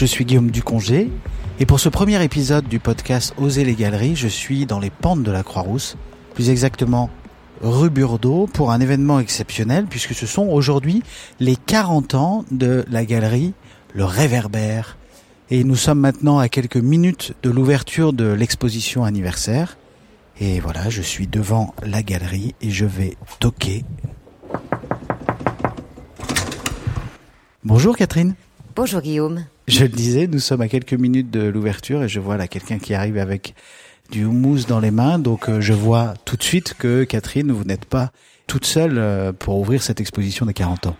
Je suis Guillaume Ducongé et pour ce premier épisode du podcast Oser les galeries, je suis dans les pentes de la Croix-Rousse, plus exactement rue Burdeau pour un événement exceptionnel puisque ce sont aujourd'hui les 40 ans de la galerie Le Réverbère. Et nous sommes maintenant à quelques minutes de l'ouverture de l'exposition anniversaire. Et voilà, je suis devant la galerie et je vais toquer. Bonjour Catherine. Bonjour Guillaume. Je le disais, nous sommes à quelques minutes de l'ouverture et je vois là quelqu'un qui arrive avec du houmous dans les mains. Donc euh, je vois tout de suite que Catherine, vous n'êtes pas toute seule euh, pour ouvrir cette exposition des 40 ans.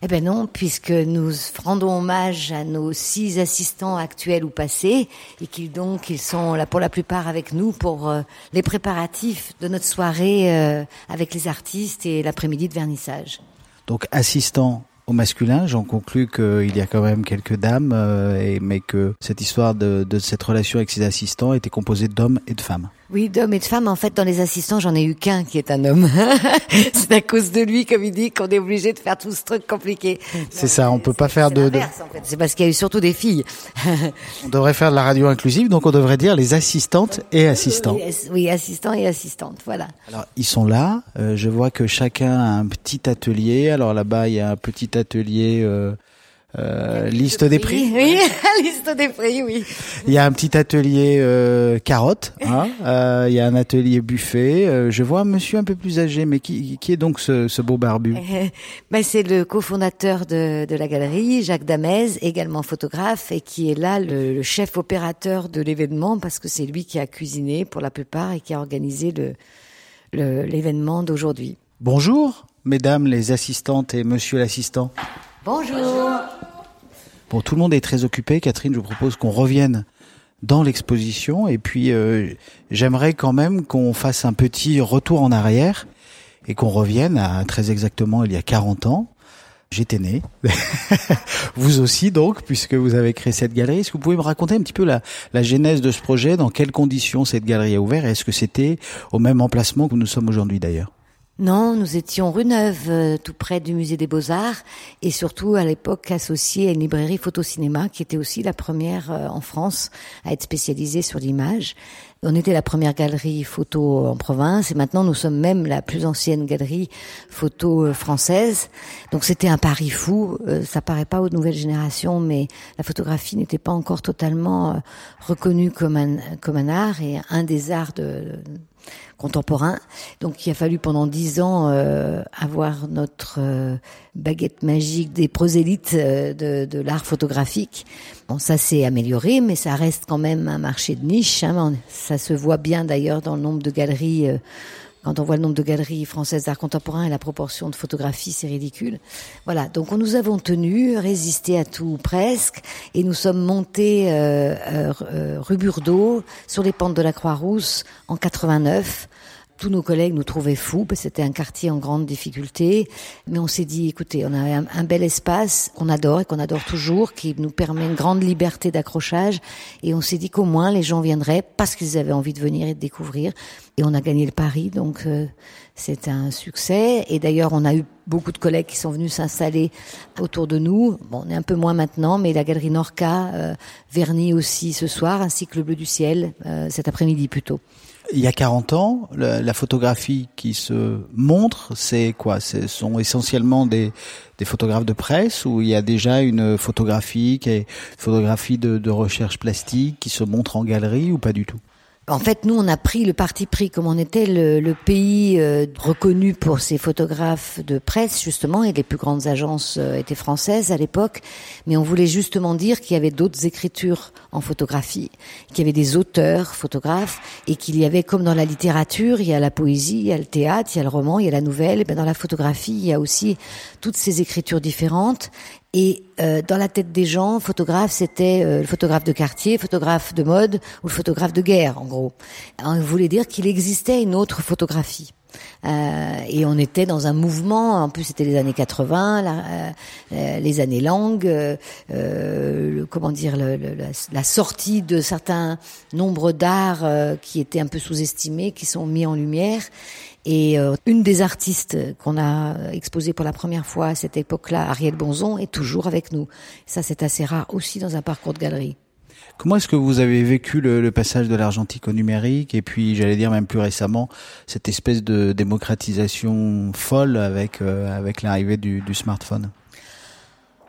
Eh ben non, puisque nous rendons hommage à nos six assistants actuels ou passés, et qu'ils donc ils sont là pour la plupart avec nous pour euh, les préparatifs de notre soirée avec les artistes et l'après-midi de vernissage. Donc assistants au masculin, j'en conclus qu'il y a quand même quelques dames, euh, et, mais que cette histoire de, de, cette relation avec ses assistants était composée d'hommes et de femmes. Oui, d'hommes et de femmes. En fait, dans les assistants, j'en ai eu qu'un qui est un homme. c'est à cause de lui, comme il dit, qu'on est obligé de faire tout ce truc compliqué. C'est ça, on peut pas faire de... de... En fait. C'est parce qu'il y a eu surtout des filles. on devrait faire de la radio inclusive, donc on devrait dire les assistantes et assistants. Oui, oui assistants et assistantes, voilà. Alors, ils sont là. Euh, je vois que chacun a un petit atelier. Alors là-bas, il y a un petit atelier... Euh, euh, liste des prix. Oui, liste des prix, oui. Il y a un petit atelier euh, carotte. Hein euh, il y a un atelier buffet. Euh, je vois un monsieur un peu plus âgé, mais qui, qui est donc ce, ce beau barbu? Ben, C'est le cofondateur de, de la galerie, Jacques Damez, également photographe, et qui est là le, le chef opérateur de l'événement, parce que c'est lui qui a cuisiné pour la plupart et qui a organisé le l'événement d'aujourd'hui. Bonjour, mesdames les assistantes et monsieur l'assistant. Bonjour. Bon, tout le monde est très occupé. Catherine, je vous propose qu'on revienne dans l'exposition et puis euh, j'aimerais quand même qu'on fasse un petit retour en arrière et qu'on revienne à très exactement il y a 40 ans. J'étais né. vous aussi donc, puisque vous avez créé cette galerie. Est-ce que vous pouvez me raconter un petit peu la, la genèse de ce projet? Dans quelles conditions cette galerie a ouvert? Est-ce que c'était au même emplacement que nous sommes aujourd'hui d'ailleurs? Non, nous étions rue Neuve, euh, tout près du musée des Beaux-Arts, et surtout à l'époque associée à une librairie photo-cinéma qui était aussi la première euh, en France à être spécialisée sur l'image. On était la première galerie photo en province et maintenant nous sommes même la plus ancienne galerie photo euh, française. Donc c'était un pari fou. Ça paraît pas aux nouvelles générations, mais la photographie n'était pas encore totalement reconnue comme un comme un art et un des arts de contemporain. Donc il a fallu pendant dix ans euh, avoir notre euh, baguette magique des prosélytes euh, de, de l'art photographique. Bon, ça s'est amélioré, mais ça reste quand même un marché de niche. Hein. Ça se voit bien d'ailleurs dans le nombre de galeries. Quand on voit le nombre de galeries françaises d'art contemporain et la proportion de photographies, c'est ridicule. Voilà, donc nous avons tenu, résisté à tout presque, et nous sommes montés euh, euh, rue Burdeau, sur les pentes de la Croix-Rousse, en 89, tous nos collègues nous trouvaient fous parce que c'était un quartier en grande difficulté. Mais on s'est dit, écoutez, on a un, bel espace qu'on adore et qu'on adore toujours, qui nous permet une grande liberté d'accrochage. Et on s'est dit qu'au moins les gens viendraient parce qu'ils avaient envie de venir et de découvrir. Et on a gagné le pari, donc euh, c'est un succès. Et d'ailleurs, on a eu beaucoup de collègues qui sont venus s'installer autour de nous. Bon, on est un peu moins maintenant, mais la galerie Norca euh, vernit aussi ce soir, ainsi que le Bleu du Ciel euh, cet après-midi plutôt. Il y a 40 ans, la, photographie qui se montre, c'est quoi? Ce sont essentiellement des, des, photographes de presse ou il y a déjà une photographie qui est photographie de recherche plastique qui se montre en galerie ou pas du tout? En fait, nous, on a pris le parti pris, comme on était le, le pays euh, reconnu pour ses photographes de presse, justement, et les plus grandes agences euh, étaient françaises à l'époque, mais on voulait justement dire qu'il y avait d'autres écritures en photographie, qu'il y avait des auteurs photographes, et qu'il y avait, comme dans la littérature, il y a la poésie, il y a le théâtre, il y a le roman, il y a la nouvelle, et bien dans la photographie, il y a aussi toutes ces écritures différentes, et euh, dans la tête des gens, photographe, c'était euh, le photographe de quartier, photographe de mode ou le photographe de guerre, en gros. On voulait dire qu'il existait une autre photographie. Euh, et on était dans un mouvement, en plus c'était les années 80, la, euh, les années longues, euh, le, comment dire, le, la, la, sortie de certains nombres d'arts qui étaient un peu sous-estimés, qui sont mis en lumière. Et une des artistes qu'on a exposé pour la première fois à cette époque-là, Ariel Bonzon, est toujours avec nous. Ça, c'est assez rare aussi dans un parcours de galerie. Comment est-ce que vous avez vécu le, le passage de l'argentique au numérique et puis j'allais dire même plus récemment cette espèce de démocratisation folle avec euh, avec l'arrivée du, du, smartphone?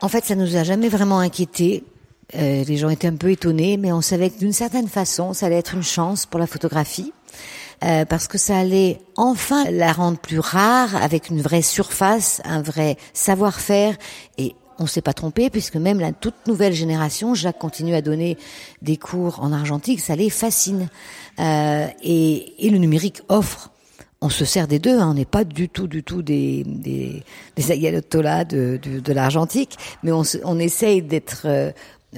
En fait, ça nous a jamais vraiment inquiété. Euh, les gens étaient un peu étonnés, mais on savait que d'une certaine façon, ça allait être une chance pour la photographie. Euh, parce que ça allait enfin la rendre plus rare avec une vraie surface, un vrai savoir-faire et on s'est pas trompé puisque même la toute nouvelle génération, Jacques continue à donner des cours en argentique, ça les fascine. Euh, et, et, le numérique offre. On se sert des deux, hein, on n'est pas du tout, du tout des des, des de, de, de l'argentique, mais on, on essaye d'être euh,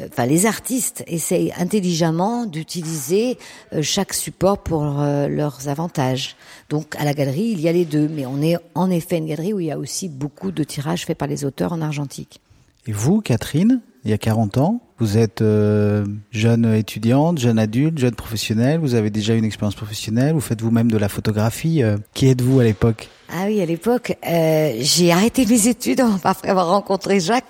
enfin les artistes essayent intelligemment d'utiliser euh, chaque support pour euh, leurs avantages. Donc à la galerie, il y a les deux, mais on est en effet une galerie où il y a aussi beaucoup de tirages faits par les auteurs en argentique. Et vous, Catherine, il y a 40 ans, vous êtes euh, jeune étudiante, jeune adulte, jeune professionnelle, vous avez déjà une expérience professionnelle, vous faites vous-même de la photographie. Euh, qui êtes-vous à l'époque? Ah oui, à l'époque, euh, j'ai arrêté mes études après avoir rencontré Jacques.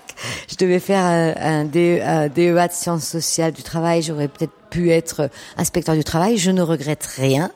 Je devais faire un, un, DEA e de sciences sociales du travail, j'aurais peut-être pu être inspecteur du travail, je ne regrette rien.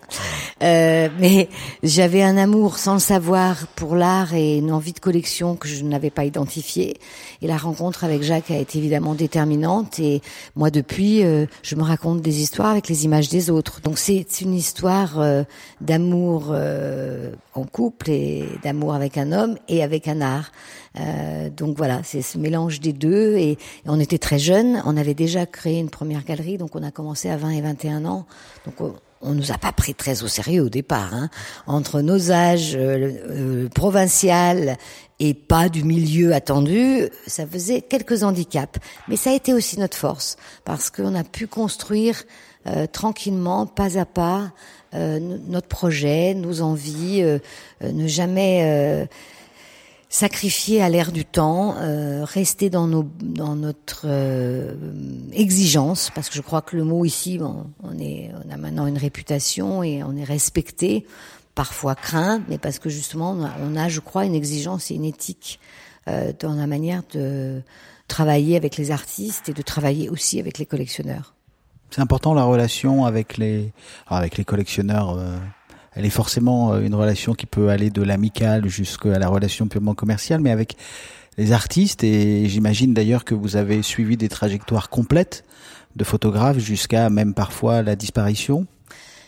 Euh, mais j'avais un amour sans le savoir pour l'art et une envie de collection que je n'avais pas identifiée. Et la rencontre avec Jacques a été évidemment déterminante. Et moi, depuis, euh, je me raconte des histoires avec les images des autres. Donc c'est une histoire euh, d'amour euh, en couple et d'amour avec un homme et avec un art. Euh, donc voilà, c'est ce mélange des deux. Et, on était très jeunes, on avait déjà créé une première galerie, donc on a commencé à 20 et 21 ans. Donc on, on nous a pas pris très au sérieux au départ. Hein. Entre nos âges euh, euh, provincial et pas du milieu attendu, ça faisait quelques handicaps. Mais ça a été aussi notre force, parce qu'on a pu construire euh, tranquillement, pas à pas, euh, notre projet, nos envies, euh, ne jamais sacrifier à l'ère du temps, euh, rester dans, nos, dans notre euh, exigence, parce que je crois que le mot ici, bon, on, est, on a maintenant une réputation et on est respecté, parfois craint, mais parce que justement on a, je crois, une exigence et une éthique euh, dans la manière de travailler avec les artistes et de travailler aussi avec les collectionneurs. C'est important la relation avec les, avec les collectionneurs. Elle est forcément euh, une relation qui peut aller de l'amical jusqu'à la relation purement commerciale, mais avec les artistes, et j'imagine d'ailleurs que vous avez suivi des trajectoires complètes de photographes jusqu'à même parfois la disparition.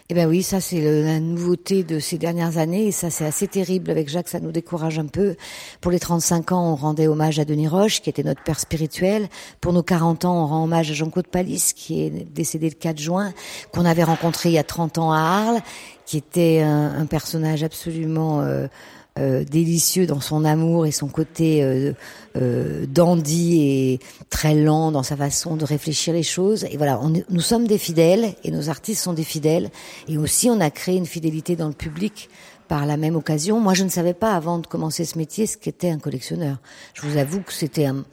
Eh ben oui, ça c'est la nouveauté de ces dernières années et ça c'est assez terrible avec Jacques, ça nous décourage un peu. Pour les 35 ans, on rendait hommage à Denis Roche qui était notre père spirituel. Pour nos 40 ans, on rend hommage à Jean-Claude Palis qui est décédé le 4 juin, qu'on avait rencontré il y a 30 ans à Arles, qui était un, un personnage absolument euh, euh, délicieux dans son amour et son côté euh, euh, dandy et très lent dans sa façon de réfléchir les choses. Et voilà, on nous sommes des fidèles et nos artistes sont des fidèles. Et aussi, on a créé une fidélité dans le public par la même occasion. Moi, je ne savais pas avant de commencer ce métier ce qu'était un collectionneur. Je vous avoue que c'était un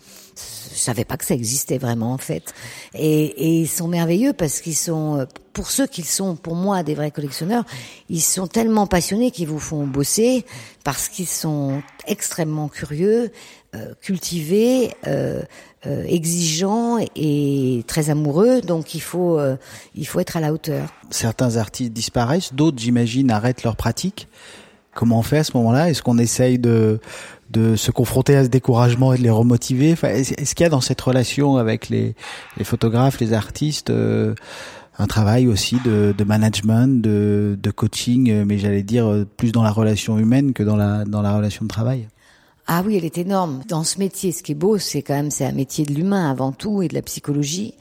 savais pas que ça existait vraiment en fait. Et, et ils sont merveilleux parce qu'ils sont, euh, pour ceux qui sont pour moi des vrais collectionneurs, ils sont tellement passionnés qu'ils vous font bosser parce qu'ils sont extrêmement curieux, euh, cultivés, euh, euh, exigeants et très amoureux. Donc il faut, euh, il faut être à la hauteur. Certains artistes disparaissent, d'autres, j'imagine, arrêtent leur pratique. Comment on fait à ce moment-là? Est-ce qu'on essaye de de se confronter à ce découragement et de les remotiver? Enfin, Est-ce qu'il y a dans cette relation avec les, les photographes, les artistes, euh, un travail aussi de, de management, de, de, coaching, euh, mais j'allais dire euh, plus dans la relation humaine que dans la, dans la relation de travail? Ah oui, elle est énorme. Dans ce métier, ce qui est beau, c'est quand même c'est un métier de l'humain avant tout et de la psychologie.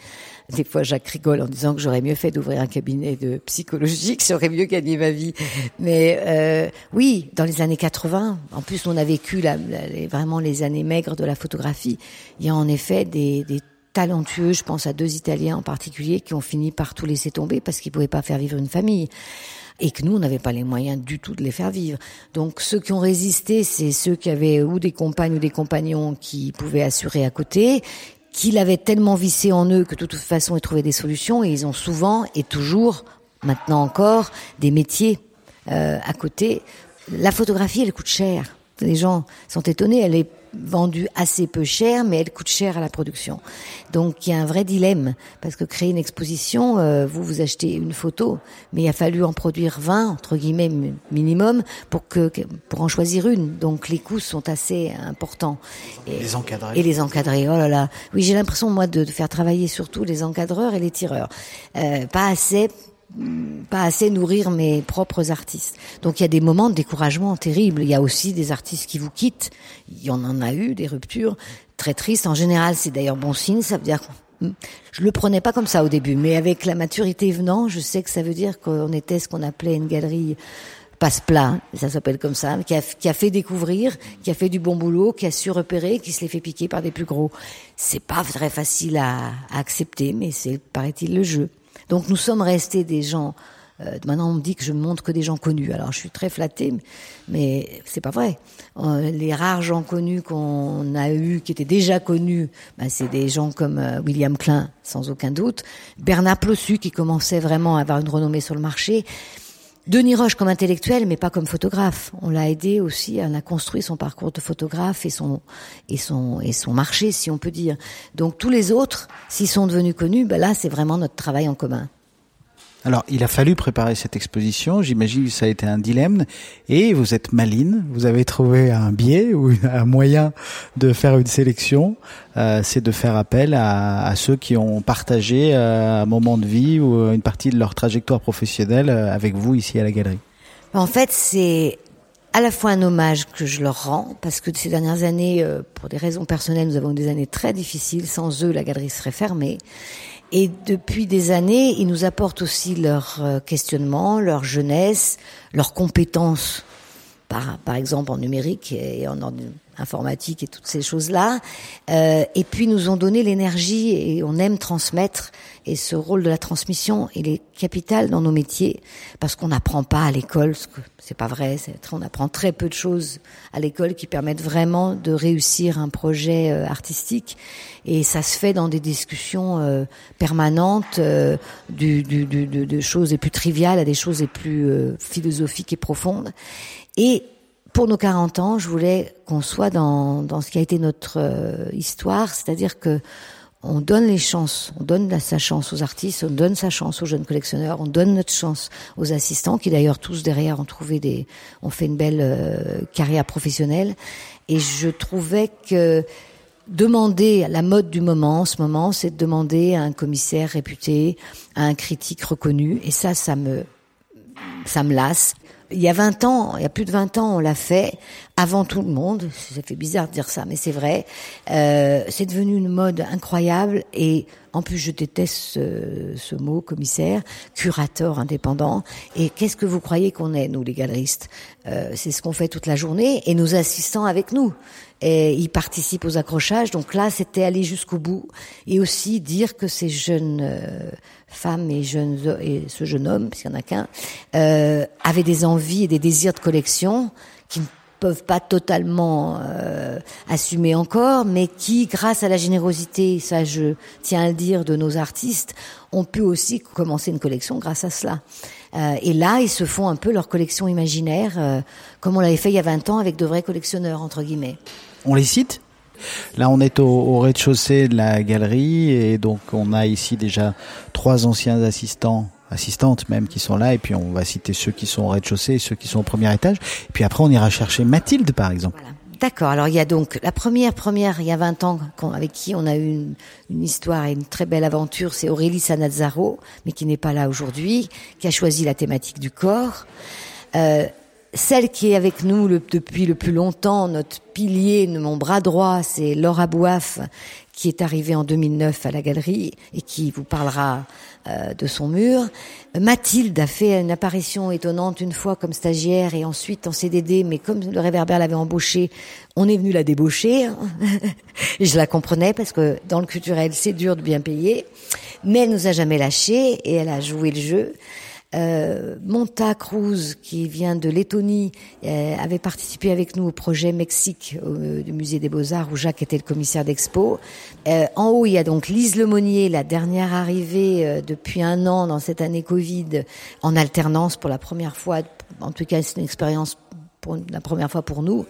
Des fois, Jacques rigole en disant que j'aurais mieux fait d'ouvrir un cabinet de psychologie, que j'aurais mieux gagné ma vie. Mais euh, oui, dans les années 80, en plus, on a vécu la, vraiment les années maigres de la photographie. Il y a en effet des, talentueux, je pense à deux Italiens en particulier, qui ont fini par tout laisser tomber parce qu'ils pouvaient pas faire vivre une famille. et que nous, on n'avait pas les moyens du tout de les faire vivre. Donc ceux qui ont résisté, c'est ceux qui avaient ou des compagnes ou des compagnons qui pouvaient assurer à côté, qui l'avaient tellement vissé en eux que de toute façon ils trouvaient des solutions, et ils ont souvent et toujours, maintenant encore, des métiers euh, à côté. La photographie, elle coûte cher. Les gens sont étonnés, elle est vendue assez peu cher, mais elle coûte cher à la production. Donc il y a un vrai dilemme, parce que créer une exposition, euh, vous vous achetez une photo, mais il a fallu en produire 20, entre guillemets minimum, pour que pour en choisir une. Donc les coûts sont assez importants. Et les encadrer. Et les encadrer, oh là là. Oui, j'ai l'impression, moi, de, faire travailler surtout les encadreurs et les tireurs. Euh, pas assez pas assez nourrir mes propres artistes. Donc il y a des moments de découragement terribles. Il y a aussi des artistes qui vous quittent. Il y en a eu des ruptures très tristes. En général, c'est d'ailleurs bon signe. Ça veut dire je le prenais pas comme ça au début, mais avec la maturité venant, je sais que ça veut dire qu'on était ce qu'on appelait une galerie passe-plat, ça s'appelle comme ça, qui a, fait découvrir, qui a fait du bon boulot, qui a su repérer, qui se les fait piquer par des plus gros. C'est pas très facile à accepter, mais c'est, paraît-il, le jeu. Donc nous sommes restés des gens. Euh, maintenant, on me dit que je montre que des gens connus. Alors, je suis très flattée, mais c'est pas vrai. Euh, les rares gens connus qu'on a eus, qui étaient déjà connus, ben, c'est des gens comme euh, William Klein, sans aucun doute. Bernard Plossu, qui commençait vraiment à avoir une renommée sur le marché. Denis Roche comme intellectuel, mais pas comme photographe. On l'a aidé aussi, on a construit son parcours de photographe et son et son et son marché, si on peut dire. Donc tous les autres, s'ils sont devenus connus, ben là c'est vraiment notre travail en commun. Alors, il a fallu préparer cette exposition. J'imagine que ça a été un dilemme. Et vous êtes maline. Vous avez trouvé un biais ou un moyen de faire une sélection. Euh, c'est de faire appel à, ceux qui ont partagé euh, un moment de vie ou une partie de leur trajectoire professionnelle euh, avec vous ici à la galerie. En fait, c'est à la fois un hommage que je leur rends, parce que ces dernières années, pour des raisons personnelles, nous avons eu des années très difficiles. Sans eux, la galerie serait fermée. Et depuis des années, ils nous apportent aussi leur euh, questionnement, leur jeunesse, leurs compétences, par, par exemple en numérique et en informatique et toutes ces choses-là. Euh, et puis nous ont donné l'énergie et on aime transmettre. Et ce rôle de la transmission, il est capital dans nos métiers parce qu'on n'apprend pas à l'école. C'est pas vrai. On apprend très peu de choses à l'école qui permettent vraiment de réussir un projet euh, artistique. Et ça se fait dans des discussions euh, permanentes, euh, de, choses les plus triviales à des choses les plus philosophiques et profondes. Et pour nos 40 ans, je voulais qu'on soit dans, dans ce qui a été notre histoire, c'est-à-dire que on donne les chances, on donne sa chance aux artistes, on donne sa chance aux jeunes collectionneurs, on donne notre chance aux assistants qui d'ailleurs tous derrière ont trouvé des, ont fait une belle euh, carrière professionnelle. Et je trouvais que demander la mode du moment en ce moment, c'est de demander à un commissaire réputé, à un critique reconnu, et ça, ça me, ça me lasse il y a 20 ans, il y a plus de 20 ans, on l'a fait avant tout le monde. Ça fait bizarre de dire ça, mais c'est vrai. Euh, c'est devenu une mode incroyable et en plus je déteste ce, mot commissaire, curateur indépendant. Et qu'est-ce que vous croyez qu'on est, nous les galeristes? Euh, C'est ce qu'on fait toute la journée et nos assistants avec nous. Et ils participent aux accrochages. Donc là, c'était aller jusqu'au bout et aussi dire que ces jeunes euh, femmes et jeunes et ce jeune homme, qu'il n'y en a qu'un, euh, avaient des envies et des désirs de collection qui ne peuvent pas totalement euh, assumer encore, mais qui, grâce à la générosité, ça je tiens à le dire, de nos artistes, ont pu aussi commencer une collection grâce à cela. Euh, et là, ils se font un peu leur collection imaginaire, euh, comme on l'avait fait il y a 20 ans avec de vrais collectionneurs, entre guillemets. On les cite Là, on est au, rez-de-chaussée de la galerie et donc on a ici déjà trois anciens assistants assistantes même qui sont là et puis on va citer ceux qui sont au rez-de-chaussée et ceux qui sont au premier étage et puis après on ira chercher Mathilde par exemple. D'accord. Alors il y a donc la première première il y a 20 ans avec qui on a eu une, une histoire et une très belle aventure, c'est Aurélie Sanazzaro, mais qui n'est pas là aujourd'hui, qui a choisi la thématique du corps. Euh, celle qui est avec nous depuis le plus longtemps, notre pilier, mon bras droit, c'est Laura Bouaf, qui est arrivée en 2009 à la galerie et qui vous parlera euh, de son mur. Mathilde a fait une apparition étonnante une fois comme stagiaire et ensuite en CDD, mais comme le réverbère l'avait embauchée, on est venu la débaucher. et je la comprenais parce que dans le culturel, c'est dur de bien payer. Mais elle nous a jamais lâchés et elle a joué le jeu. Euh, Monta Cruz, qui vient de Lettonie, euh, avait participé avec nous au projet Mexique du musée des Beaux-Arts, où Jacques était le commissaire d'expo. Euh, en haut, il y a donc Lise Lemonnier, la dernière arrivée depuis un an dans cette année Covid, en alternance pour la première fois. En tout cas, c'est une expérience pour la première fois pour nous.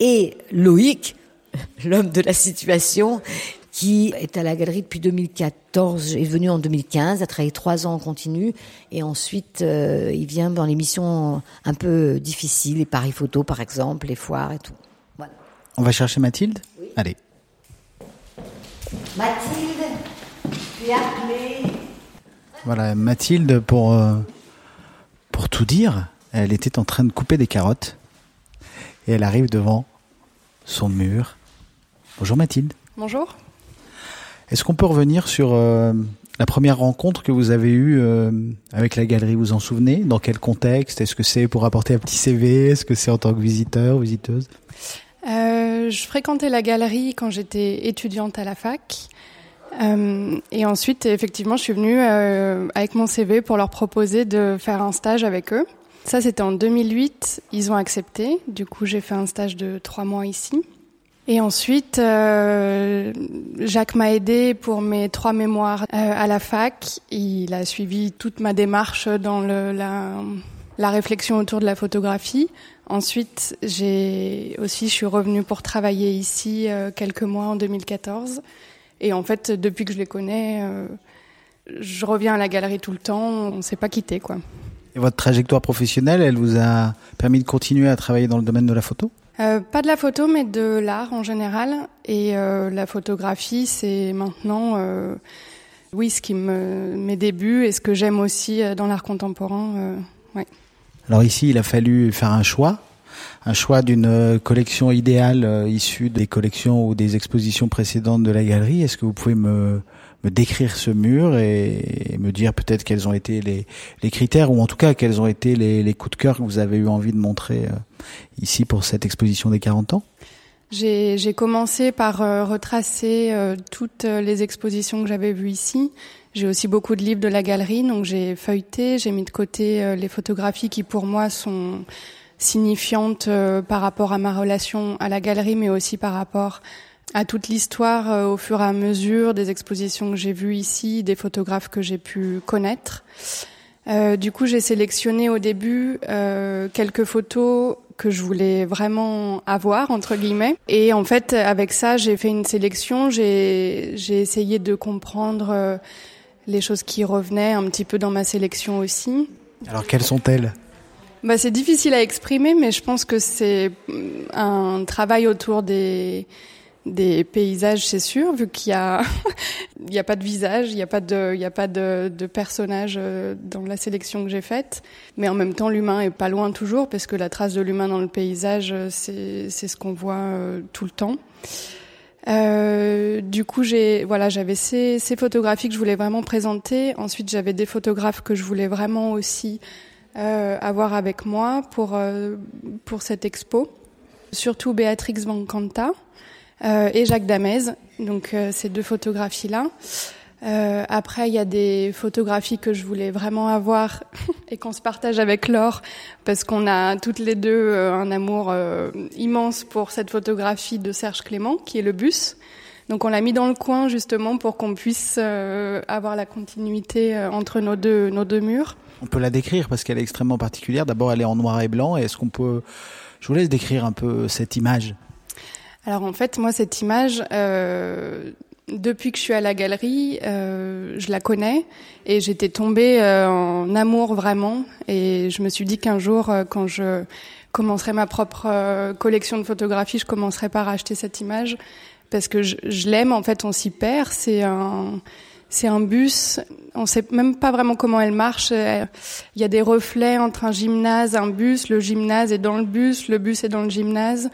Et Loïc, l'homme de la situation, qui est à la galerie depuis 2014, est venu en 2015, a travaillé trois ans en continu, et ensuite euh, il vient dans les missions un peu difficiles, les paris photos par exemple, les foires et tout. Voilà. On va chercher Mathilde? Oui. Allez. Mathilde, tu es appelée. Voilà, Mathilde, pour, euh, pour tout dire, elle était en train de couper des carottes, et elle arrive devant son mur. Bonjour Mathilde. Bonjour. Est-ce qu'on peut revenir sur euh, la première rencontre que vous avez eue euh, avec la galerie? Vous en souvenez? Dans quel contexte? Est-ce que c'est pour apporter un petit CV Est-ce que c'est en tant que visiteur, visiteuse? Euh, Je fréquentais la galerie quand j'étais étudiante à la fac. Et ensuite, effectivement, je suis venue avec mon CV pour leur proposer de faire un stage avec eux. Ça, c'était en 2008. Ils ont accepté. Du coup, j'ai fait un stage de trois mois ici. Et ensuite, euh, Jacques m'a aidé pour mes trois mémoires euh, à la fac. Il a suivi toute ma démarche dans la, réflexion autour de la photographie. Ensuite, j'ai aussi, je suis revenue pour travailler ici euh, quelques mois en 2014. Et en fait, depuis que je les connais, je reviens à la galerie tout le temps. On ne s'est pas quitté, quoi. Et votre trajectoire professionnelle, elle vous a permis de continuer à travailler dans le domaine de la photo? Euh, pas de la photo, mais de l'art en général. Et euh, la photographie, c'est maintenant, euh, oui, ce qui me mes débuts et ce que j'aime aussi euh, dans l'art contemporain. Euh, ouais. Alors ici, il a fallu faire un choix, un choix d'une euh, collection idéale issue des collections ou des expositions précédentes de la galerie. Est-ce que vous pouvez me me décrire ce mur et, me dire peut-être quels ont été les, critères ou en tout cas quels ont été les, les, coups de cœur que vous avez eu envie de montrer euh, ici pour cette exposition des 40 ans? J'ai commencé par euh, retracer euh, toutes les expositions que j'avais vues ici. J'ai aussi beaucoup de livres de la galerie, donc j'ai feuilleté, j'ai mis de côté les photographies qui pour moi sont signifiantes par rapport à ma relation à la galerie, mais aussi par rapport à toute l'histoire euh, au fur et à mesure des expositions que j'ai vues ici, des photographes que j'ai pu connaître. Euh, du coup, j'ai sélectionné au début euh, quelques photos que je voulais vraiment avoir entre guillemets. Et en fait, avec ça, j'ai fait une sélection. J'ai j'ai essayé de comprendre les choses qui revenaient un petit peu dans ma sélection aussi. Alors, quelles sont-elles? Bah, c'est difficile à exprimer, mais je pense que c'est un travail autour des des paysages, c'est sûr, vu qu'il y a il n'y a pas de visage, il n'y a pas de il y a pas de, de personnage euh, dans la sélection que j'ai faite, mais en même temps l'humain est pas loin toujours parce que la trace de l'humain dans le paysage euh, c'est c'est ce qu'on voit euh, tout le temps. Euh, du coup, j'ai voilà, j'avais ces, ces photographies que je voulais vraiment présenter. Ensuite, j'avais des photographes que je voulais vraiment aussi euh, avoir avec moi pour pour cette expo. Surtout Béatrix Vancanta, euh, et Jacques Damez. Donc euh, ces deux photographies-là. Euh, après, il y a des photographies que je voulais vraiment avoir et qu'on se partage avec Laure parce qu'on a toutes les deux euh, un amour euh, immense pour cette photographie de Serge Clément qui est le bus. Donc on l'a mis dans le coin justement pour qu'on puisse euh, avoir la continuité entre nos deux nos deux murs. On peut la décrire parce qu'elle est extrêmement particulière. D'abord, elle est en noir et blanc. Est-ce qu'on peut Je vous laisse décrire un peu cette image. Alors en fait, moi, cette image, euh, depuis que je suis à la galerie, euh, je la connais et j'étais tombée euh, en amour vraiment. Et je me suis dit qu'un jour, euh, quand je commencerai ma propre euh, collection de photographies, je commencerai par acheter cette image parce que je, je l'aime. En fait, on s'y perd. C'est un c'est un bus, on sait même pas vraiment comment elle marche. Il y a des reflets entre un gymnase, un bus, le gymnase est dans le bus, le bus est dans le gymnase.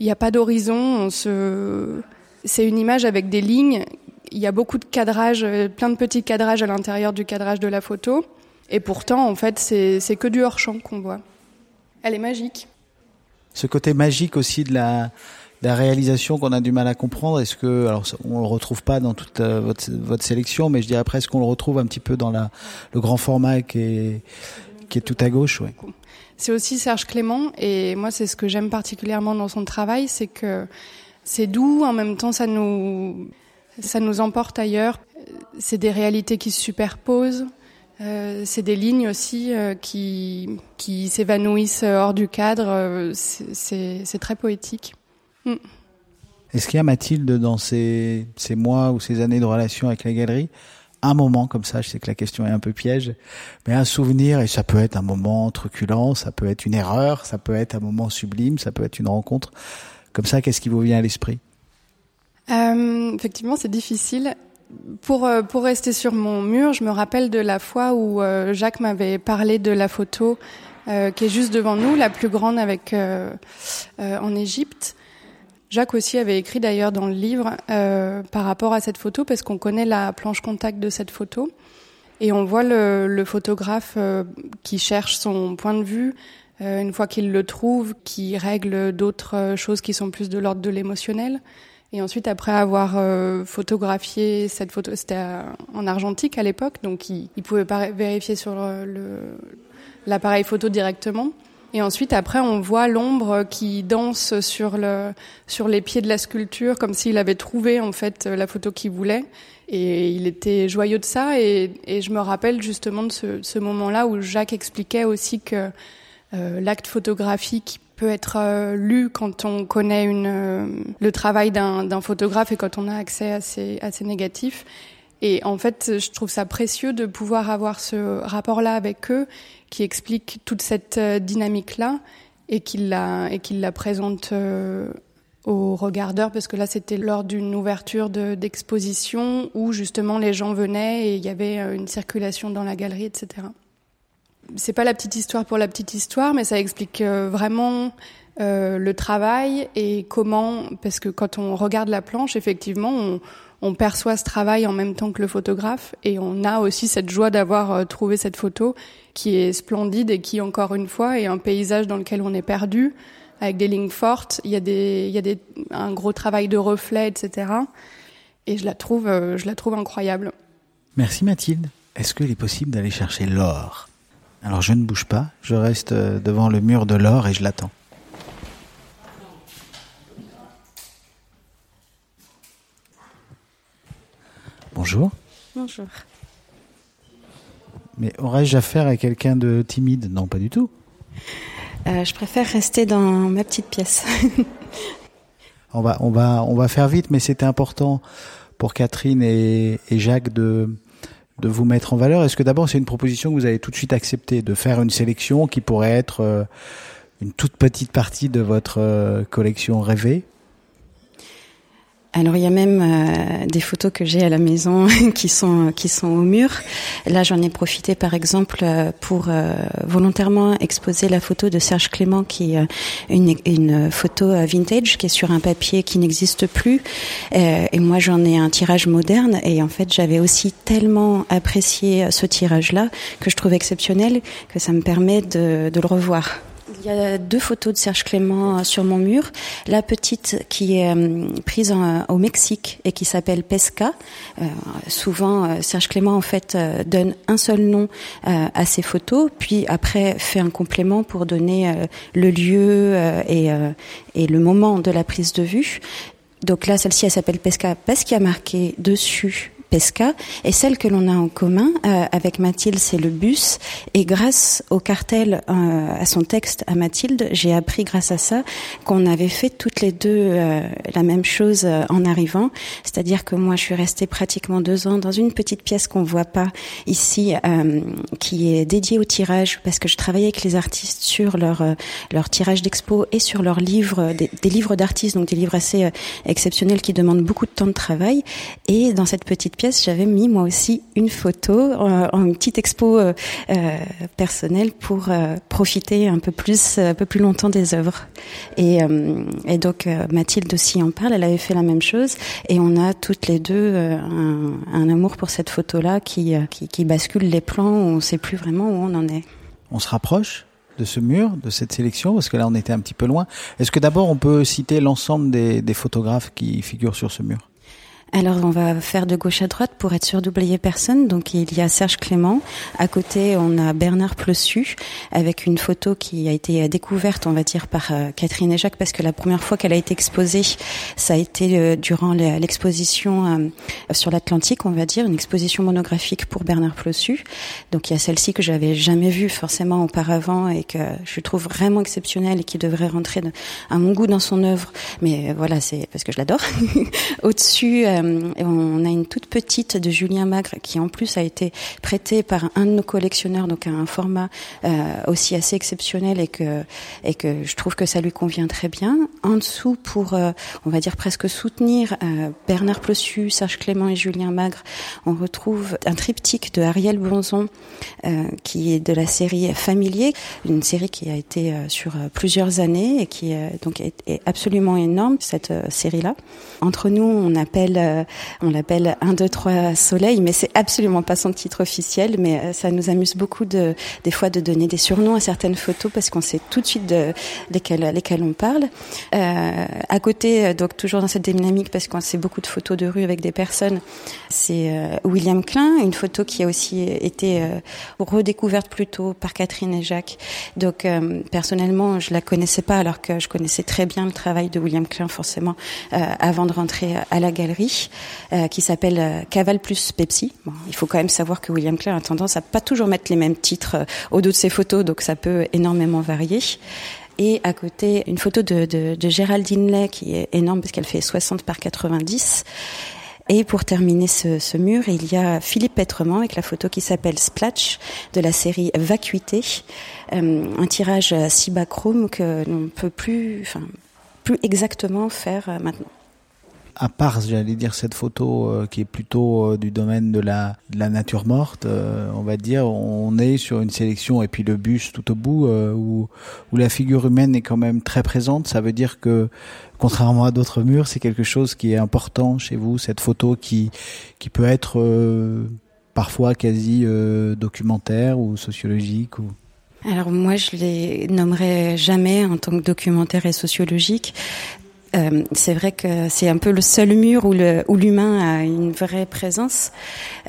Il n'y a pas d'horizon. On se, c'est une image avec des lignes. Il y a beaucoup de cadrage, plein de petits cadrages à l'intérieur du cadrage de la photo. Et pourtant, en fait, c'est, que du hors champ qu'on voit. Elle est magique. Ce côté magique aussi de la, de la réalisation qu'on a du mal à comprendre. Est-ce que, alors, on le retrouve pas dans toute euh, votre, votre sélection, mais je dirais presque qu'on le retrouve un petit peu dans la, le grand format qui est qui est tout à gauche, oui. C'est aussi Serge Clément, et moi c'est ce que j'aime particulièrement dans son travail, c'est que c'est doux, en même temps ça nous ça nous emporte ailleurs. C'est des réalités qui se superposent. Euh, c'est des lignes aussi euh, qui, qui s'évanouissent hors du cadre. Euh, c'est très poétique. Mm. Est-ce qu'il y a Mathilde dans ces, ces mois ou ces années de relation avec la galerie un moment comme ça, je sais que la question est un peu piège, mais un souvenir, et ça peut être un moment truculent, ça peut être une erreur, ça peut être un moment sublime, ça peut être une rencontre. Comme ça, qu'est-ce qui vous vient à l'esprit? Euh, Effectivement, c'est difficile. Pour, euh, pour rester sur mon mur, je me rappelle de la fois où euh, Jacques m'avait parlé de la photo qui est juste devant nous, la plus grande avec en Égypte. Jacques aussi avait écrit d'ailleurs dans le livre par rapport à cette photo parce qu'on connaît la planche contact de cette photo et on voit le, le photographe qui cherche son point de vue une fois qu'il le trouve, qui règle d'autres choses qui sont plus de l'ordre de l'émotionnel. Et ensuite, après avoir euh, photographié cette photo, c'était en argentique à l'époque, donc il, il pouvait pas vérifier sur l'appareil photo directement. Et ensuite, après, on voit l'ombre qui danse sur le sur les pieds de la sculpture, comme s'il avait trouvé en fait la photo qu'il voulait. Et il était joyeux de ça. Et, je me rappelle justement de ce, ce moment-là où Jacques expliquait aussi que euh, l'acte photographique peut être euh, lu quand on connaît une, euh, le travail d'un photographe et quand on a accès à ces, à ces négatifs. Et en fait, je trouve ça précieux de pouvoir avoir ce rapport-là avec eux qui explique toute cette euh, dynamique-là et qu'il la, et présente aux regardeurs parce que là c'était lors d'une ouverture d'exposition où justement les gens venaient et il y avait une circulation dans la galerie, etc c'est pas la petite histoire pour la petite histoire, mais ça explique euh, vraiment euh, le travail et comment, parce que quand on regarde la planche, effectivement, on, on, perçoit ce travail en même temps que le photographe et on a aussi cette joie d'avoir euh, trouvé cette photo qui est splendide et qui, encore une fois, est un paysage dans lequel on est perdu avec des lignes fortes. Il y a un gros travail de reflets, etc. Et je la trouve, je la trouve incroyable. Merci Mathilde. Est-ce qu'il est possible d'aller chercher l'or? Alors je ne bouge pas, je reste euh, devant le mur de l'or et je l'attends. Bonjour. Bonjour. Mais aurais-je affaire à quelqu'un de timide? Non, pas du tout. Euh, je préfère rester dans ma petite pièce. on va, on va, on va faire vite, mais c'était important pour Catherine et Jacques de de vous mettre en valeur. Est-ce que d'abord c'est une proposition que vous avez tout de suite acceptée de faire une sélection qui pourrait être euh, une toute petite partie de votre euh, collection rêvée? Alors il y a même euh, des photos que j'ai à la maison qui sont qui sont au mur. Là j'en ai profité par exemple euh, pour euh, volontairement exposer la photo de Serge Clément qui est une, une photo vintage qui est sur un papier qui n'existe plus. et moi j'en ai un tirage moderne et en fait j'avais aussi tellement apprécié ce tirage là que je trouve exceptionnel que ça me permet de, de le revoir. Il y a deux photos de Serge Clément euh, sur mon mur. La petite qui est euh, prise au Mexique et qui s'appelle Pesca. Euh, souvent, Serge Clément en fait donne un seul nom à ses photos, puis après fait un complément pour donner le lieu et, et le moment de la prise de vue. Donc là, celle-ci, elle s'appelle Pesca parce qu'il y a marqué dessus Et celle que l'on a en commun euh, avec Mathilde, c'est le bus. Et grâce au cartel, euh, à son texte à Mathilde, j'ai appris grâce à ça qu'on avait fait toutes les deux euh, la même chose en arrivant. C'est-à-dire que moi, je suis restée pratiquement deux ans dans une petite pièce qu'on voit pas ici, qui est dédiée au tirage, parce que je travaillais avec les artistes sur leur leur tirage d'expo et sur leurs livres, des, des livres d'artistes, donc des livres assez exceptionnels qui demandent beaucoup de temps de travail. Et dans cette petite pièce j'avais mis moi aussi une photo euh, en, une petite expo euh, euh, personnelle pour profiter un peu plus, un peu plus longtemps des œuvres. Et, donc Mathilde aussi en parle. Elle avait fait la même chose et on a toutes les deux un, amour pour cette photo-là qui, qui, bascule les plans. Où on ne sait plus vraiment où on en est. On se rapproche de ce mur, de cette sélection, parce que là on était un petit peu loin. Est-ce que d'abord on peut citer l'ensemble des photographes qui figurent sur ce mur? Alors on va faire de gauche à droite pour être sûr d'oublier personne. Donc il y a Serge Clément. À côté on a Bernard Plessu avec une photo qui a été découverte, on va dire, par euh, Catherine et Jacques parce que la première fois qu'elle a été exposée, ça a été euh, durant l'exposition euh, sur l'Atlantique, on va dire, une exposition monographique pour Bernard Plessu. Donc il y a celle-ci que j'avais jamais vue forcément auparavant et que je trouve vraiment exceptionnelle et qui devrait rentrer à mon goût dans son œuvre. Mais voilà, c'est parce que je l'adore. Au-dessus on a une toute petite de Julien Magre qui en plus a été prêtée par un de nos collectionneurs, donc à un format euh, aussi assez exceptionnel et que et que je trouve que ça lui convient très bien. En dessous, pour euh, on va dire presque soutenir Bernard Plossu, Serge Clément et Julien Magre, on retrouve un triptyque de Ariel Bonzon qui est de la série Familier, une série qui a été sur plusieurs années et qui donc est, absolument énorme cette série-là. Entre nous, on appelle euh, on l'appelle 1, 2, 3 Soleil, mais c'est absolument pas son titre officiel. Mais euh, ça nous amuse beaucoup de, des fois de donner des surnoms à certaines photos parce qu'on sait tout de suite de lesquelles, lesquelles on parle. Euh, à côté, euh, donc toujours dans cette dynamique parce qu'on sait beaucoup de photos de rue avec des personnes, c'est William Klein, une photo qui a aussi été redécouverte plus tôt par Catherine et Jacques. Donc personnellement, je la connaissais pas alors que je connaissais très bien le travail de William Klein forcément avant de rentrer à la galerie. Euh, qui s'appelle euh, Caval plus Pepsi. Il faut quand même savoir que William Clare a tendance à pas toujours mettre les mêmes titres euh, au dos de ses photos, donc ça peut énormément varier. Et à côté, une photo de, Géraldine Lay qui est énorme parce qu'elle fait 60 par 90. Et pour terminer ce, mur, il y a Philippe Petrement avec la photo qui s'appelle Splatch de la série Vacuité, un tirage cibachrome que l'on peut plus, enfin, plus exactement faire maintenant à part, j'allais dire, cette photo euh, qui est plutôt euh, du domaine de la, nature morte, euh, on va dire, on est sur une sélection, et puis le bus tout au bout, où, la figure humaine est quand même très présente. Ça veut dire que, contrairement à d'autres murs, c'est quelque chose qui est important chez vous, cette photo qui, peut être parfois quasi documentaire ou sociologique. Alors moi, je les nommerai jamais en tant que documentaire et sociologique. Euh, c'est vrai que c'est un peu le seul mur où l'humain a une vraie présence.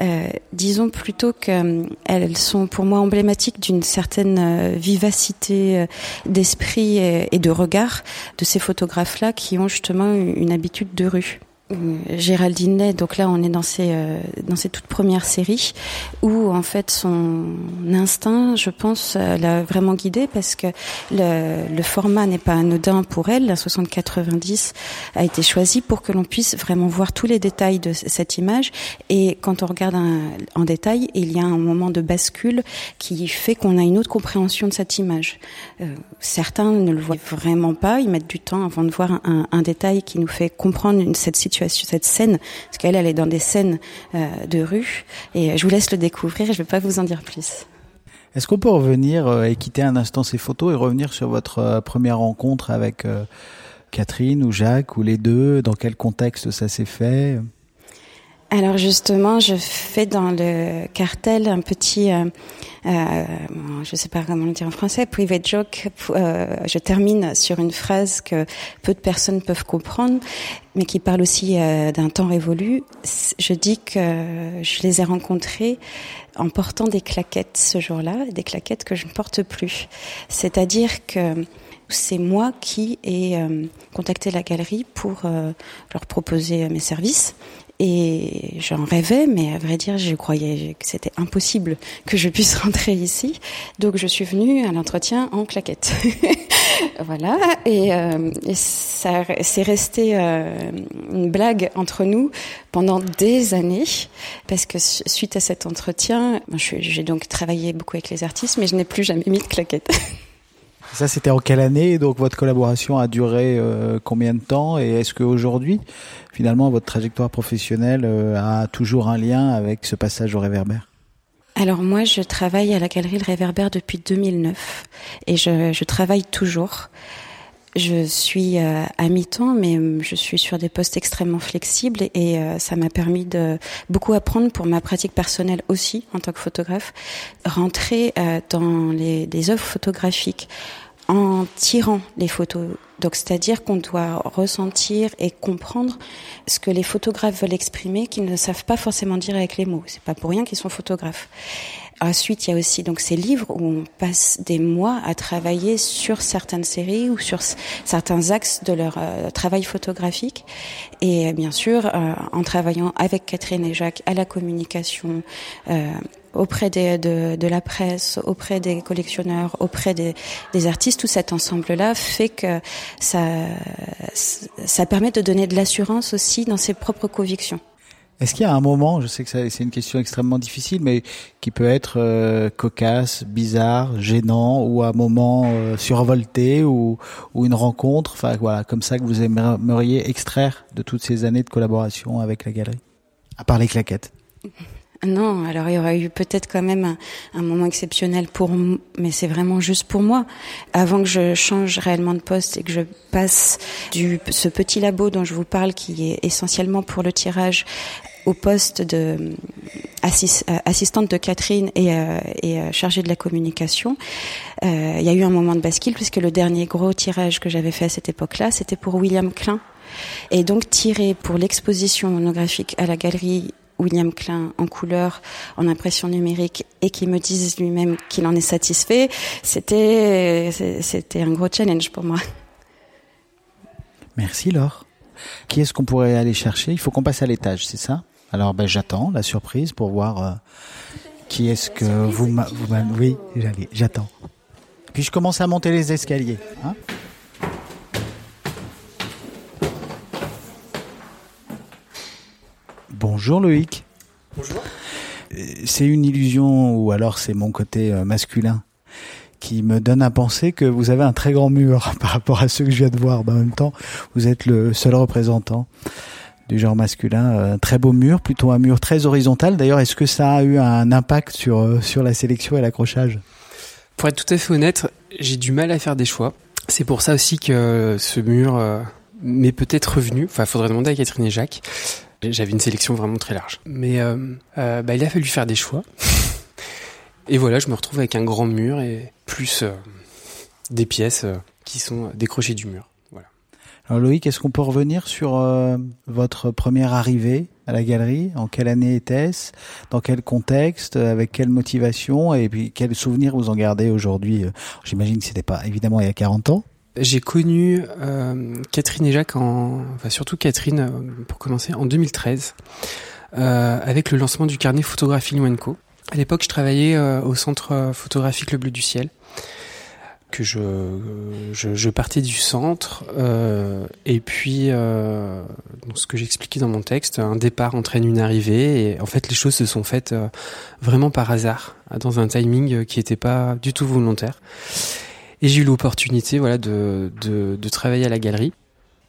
Euh, disons plutôt qu'elles euh, sont pour moi emblématiques d'une certaine vivacité d'esprit et, de regard de ces photographes-là qui ont justement une habitude de rue. Géraldine Ney, donc là on est dans ses euh, dans ses toutes premières séries où en fait son instinct, je pense, euh, l'a vraiment guidée parce que le, le format n'est pas anodin pour elle. La 60-90 a été choisi pour que l'on puisse vraiment voir tous les détails de cette image et quand on regarde en détail, il y a un moment de bascule qui fait qu'on a une autre compréhension de cette image. Euh, certains ne le voient vraiment pas, ils mettent du temps avant de voir un, un détail qui nous fait comprendre une, cette situation cette scène, parce qu'elle, elle est dans des scènes euh, de rue, et je vous laisse le découvrir, je ne vais pas vous en dire plus. Est-ce qu'on peut revenir euh, et quitter un instant ces photos et revenir sur votre euh, première rencontre avec Catherine ou Jacques ou les deux? Dans quel contexte ça s'est fait? Alors justement, je fais dans le cartel un petit, euh, euh, je sais pas comment le dire en français, private joke. Euh, je termine sur une phrase que peu de personnes peuvent comprendre, mais qui parle aussi euh, d'un temps révolu. Je dis que je les ai rencontrés en portant des claquettes ce jour-là, des claquettes que je ne porte plus. C'est-à-dire que c'est moi qui ai euh, contacté la galerie pour leur proposer mes services et j'en rêvais, mais à vrai dire, je croyais que c'était impossible que je puisse rentrer ici. Donc je suis venue à l'entretien en claquette. voilà, et, euh, ça c'est resté euh, une blague entre nous pendant des années, parce que suite à cet entretien, j'ai donc travaillé beaucoup avec les artistes, mais je n'ai plus jamais mis de claquette. Ça, c'était en quelle année? Donc, votre collaboration a duré euh, combien de temps? Et est-ce qu'aujourd'hui, finalement, votre trajectoire professionnelle euh, a toujours un lien avec ce passage au réverbère? Alors moi, je travaille à la galerie Le Réverbère depuis 2009 et je, travaille toujours. Je suis euh, à mi-temps, mais je suis sur des postes extrêmement flexibles et ça m'a permis de beaucoup apprendre pour ma pratique personnelle aussi en tant que photographe. Rentrer dans les œuvres photographiques en tirant les photos. Donc, c'est-à-dire qu'on doit ressentir et comprendre ce que les photographes veulent exprimer, qu'ils ne savent pas forcément dire avec les mots. C'est pas pour rien qu'ils sont photographes. Ensuite, il y a aussi donc ces livres où on passe des mois à travailler sur certaines séries ou sur certains axes de leur euh, travail photographique. Et bien sûr, euh, en travaillant avec Catherine et Jacques à la communication, euh, auprès des, de, de, la presse, auprès des collectionneurs, auprès des, des artistes, tout cet ensemble-là fait que ça, ça permet de donner de l'assurance aussi dans ses propres convictions. Est-ce qu'il y a un moment, je sais que c'est une question extrêmement difficile, mais qui peut être euh, cocasse, bizarre, gênant, ou un moment euh, survolté, ou, ou une rencontre, enfin voilà, comme ça que vous aimeriez extraire de toutes ces années de collaboration avec la galerie, à part les claquettes non, alors il y aurait eu peut-être quand même un, moment exceptionnel pour, mais c'est vraiment juste pour moi. Avant que je change réellement de poste et que je passe du ce petit labo dont je vous parle, qui est essentiellement pour le tirage, au poste de euh, assistante de Catherine et, euh, euh, chargée de la communication, il y a eu un moment de bascule puisque le dernier gros tirage que j'avais fait à cette époque-là, c'était pour William Klein. Et donc tiré pour l'exposition monographique à la galerie William Klein en couleur, en impression numérique, et qui me dise lui-même qu'il en est satisfait, c'était c'était un gros challenge pour moi. Merci Laure. Qui est-ce qu'on pourrait aller chercher? Il faut qu'on passe à l'étage, c'est ça? Alors ben, j'attends la surprise pour voir euh, qui est-ce que vous m'avez... Oui, j'attends. Puis je commence à monter les escaliers. Hein? Bonjour Loïc. Bonjour. Euh, c'est une illusion ou alors c'est mon côté euh, masculin qui me donne à penser que vous avez un très grand mur par rapport à ceux que je viens de voir. Ben, en même temps, vous êtes le seul représentant du genre masculin. Un euh, très beau mur, plutôt un mur très horizontal. D'ailleurs, est-ce que ça a eu un impact sur, sur la sélection et l'accrochage? Pour être tout à fait honnête, j'ai du mal à faire des choix. C'est pour ça aussi que ce mur m'est peut-être revenu. Enfin, il faudrait demander à Catherine et Jacques. J'avais une sélection vraiment très large. Mais euh, euh, bah, il a fallu faire des choix. et voilà, je me retrouve avec un grand mur et plus euh, des pièces qui sont décrochées du mur. Voilà. Alors Loïc, est-ce qu'on peut revenir sur votre première arrivée à la galerie? En quelle année était-ce? Dans quel contexte? Avec quelle motivation? Et puis quels souvenirs vous en gardez aujourd'hui? J'imagine que c'était pas évidemment il y a 40 ans. J'ai connu euh, Catherine et Jacques, en, enfin surtout Catherine euh, pour commencer, en 2013, euh, avec le lancement du carnet Photographie Luenco. À l'époque, je travaillais euh, au centre photographique Le Bleu du Ciel, que je, je, je partais du centre, et puis ce que j'expliquais dans mon texte, un départ entraîne une arrivée, et en fait les choses se sont faites vraiment par hasard, dans un timing qui n'était pas du tout volontaire. Et j'ai eu l'opportunité voilà, de, de, de, travailler à la galerie.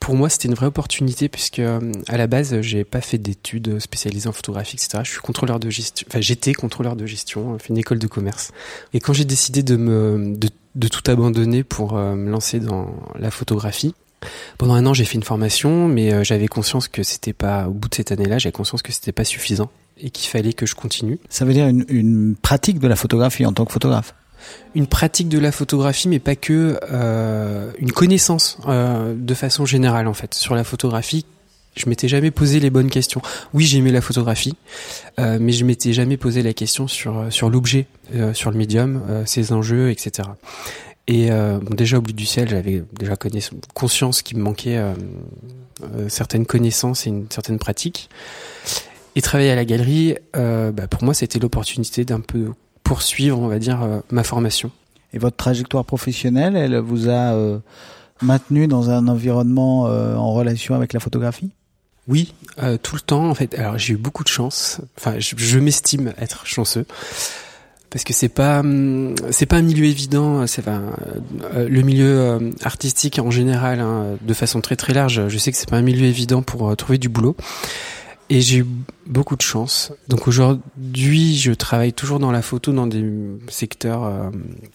Pour moi, c'était une vraie opportunité puisque euh, à la base, j'ai pas fait d'études spécialisées en photographie, etc. Je suis contrôleur de gestion, enfin j'étais contrôleur de gestion, fait une école de commerce. Et quand j'ai décidé de me de, de, tout abandonner pour euh, me lancer dans la photographie, pendant un an, j'ai fait une formation, mais euh, j'avais conscience que c'était pas au bout de cette année-là, j'avais conscience que c'était pas suffisant et qu'il fallait que je continue. Ça veut dire une, une pratique de la photographie en tant que photographe? Une pratique de la photographie, mais pas que euh, une connaissance euh, de façon générale en fait sur la photographie. Je m'étais jamais posé les bonnes questions. Oui, j'aimais la photographie, euh, mais je m'étais jamais posé la question sur sur l'objet, sur le médium, ses enjeux, etc. Et bon, déjà au bout du ciel, j'avais déjà conscience qu'il me manquait certaines connaissances et une certaine pratique. Et travailler à la galerie, bah, pour moi, c'était l'opportunité d'un peu poursuivre, on va dire, euh, ma formation. Et votre trajectoire professionnelle, elle vous a euh, maintenu dans un environnement euh, en relation avec la photographie? Oui, tout le temps en fait. Alors j'ai eu beaucoup de chance. Enfin, je, m'estime être chanceux parce que c'est pas hum, c'est pas un milieu évident. C'est enfin, le milieu artistique en général, hein, de façon très très large. Je sais que c'est pas un milieu évident pour trouver du boulot. Et j'ai eu beaucoup de chance. Donc aujourd'hui, je travaille toujours dans la photo dans des secteurs euh,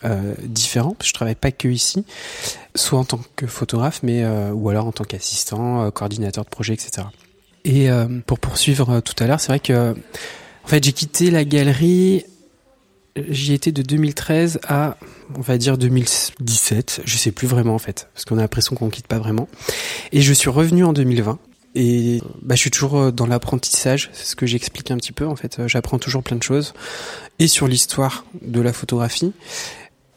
euh, différents. Je travaille pas que ici, soit en tant que photographe, mais euh, ou alors en tant qu'assistant, coordinateur de projet, etc. Et pour poursuivre tout à l'heure, c'est vrai que en fait j'ai quitté la galerie j'y étais de 2013 à, on va dire 2017, je sais plus vraiment en fait, parce qu'on a l'impression qu'on quitte pas vraiment. Et je suis revenu en 2020. Et bah, je suis toujours euh, dans l'apprentissage, c'est ce que j'explique un petit peu en fait. Euh, j'apprends toujours plein de choses, et sur l'histoire de la photographie,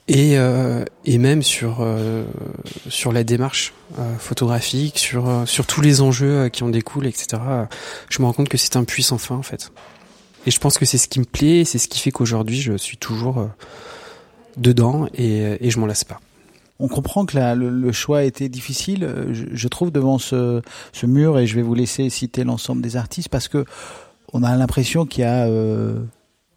et, euh, et même sur euh, sur la démarche euh, photographique, sur sur tous les enjeux qui en découlent, etc. Je me rends compte que c'est un puissant fin en fait. Et je pense que c'est ce qui me plaît, c'est ce qui fait qu'aujourd'hui je suis toujours dedans et, et je m'en lasse pas. On comprend que la, le, choix a été difficile, je, je, trouve, devant ce, ce mur, et je vais vous laisser citer l'ensemble des artistes, parce que on a l'impression qu'il y a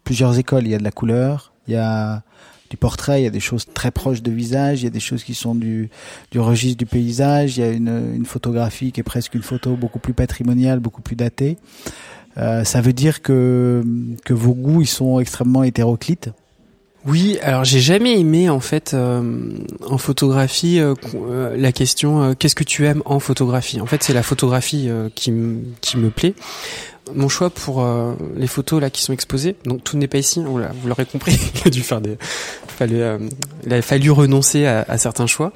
plusieurs écoles. Il y a de la couleur, il y a du portrait, il y a des choses très proches de visage, il y a des choses qui sont du, du registre du paysage, il y a une, une photographie qui est presque une photo beaucoup plus patrimoniale, beaucoup plus datée. Euh, ça veut dire que, que vos goûts ils sont extrêmement hétéroclites oui, alors j'ai jamais aimé en fait euh, en photographie euh, euh, la question qu'est-ce que tu aimes en photographie? En fait, c'est la photographie qui, qui me plaît mon choix pour les photos là qui sont exposées, donc tout n'est pas ici, vous l'aurez compris, il a dû faire des, il a fallu renoncer à, certains choix.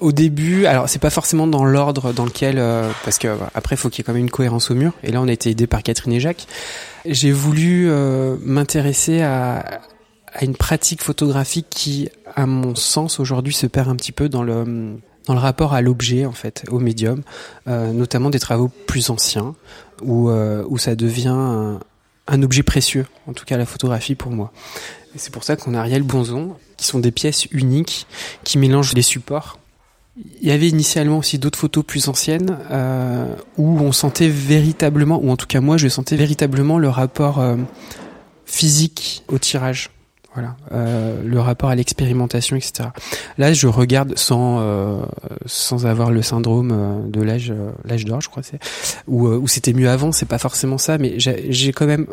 Au début, alors c'est pas forcément dans l'ordre dans lequel, euh, parce que après faut qu'il y ait quand même une cohérence au mur. Et là, on a été aidé par Catherine et Jacques. J'ai voulu m'intéresser à, à une pratique photographique qui, à mon sens, aujourd'hui se perd un petit peu dans le dans le rapport à l'objet en fait, au médium, euh, notamment des travaux plus anciens où euh, où ça devient un, objet précieux, en tout cas la photographie pour moi. C'est pour ça qu'on a Ariel Bonzon, qui sont des pièces uniques qui mélangent les supports. Il y avait initialement aussi d'autres photos plus anciennes euh, où on sentait véritablement, ou en tout cas moi je sentais véritablement le rapport euh, physique au tirage. Voilà, euh, le rapport à l'expérimentation, etc. Là, je regarde sans euh, sans avoir le syndrome euh, de l'âge euh, l'âge d'or, je crois, c'est où, où c'était mieux avant. C'est pas forcément ça, mais j'ai quand même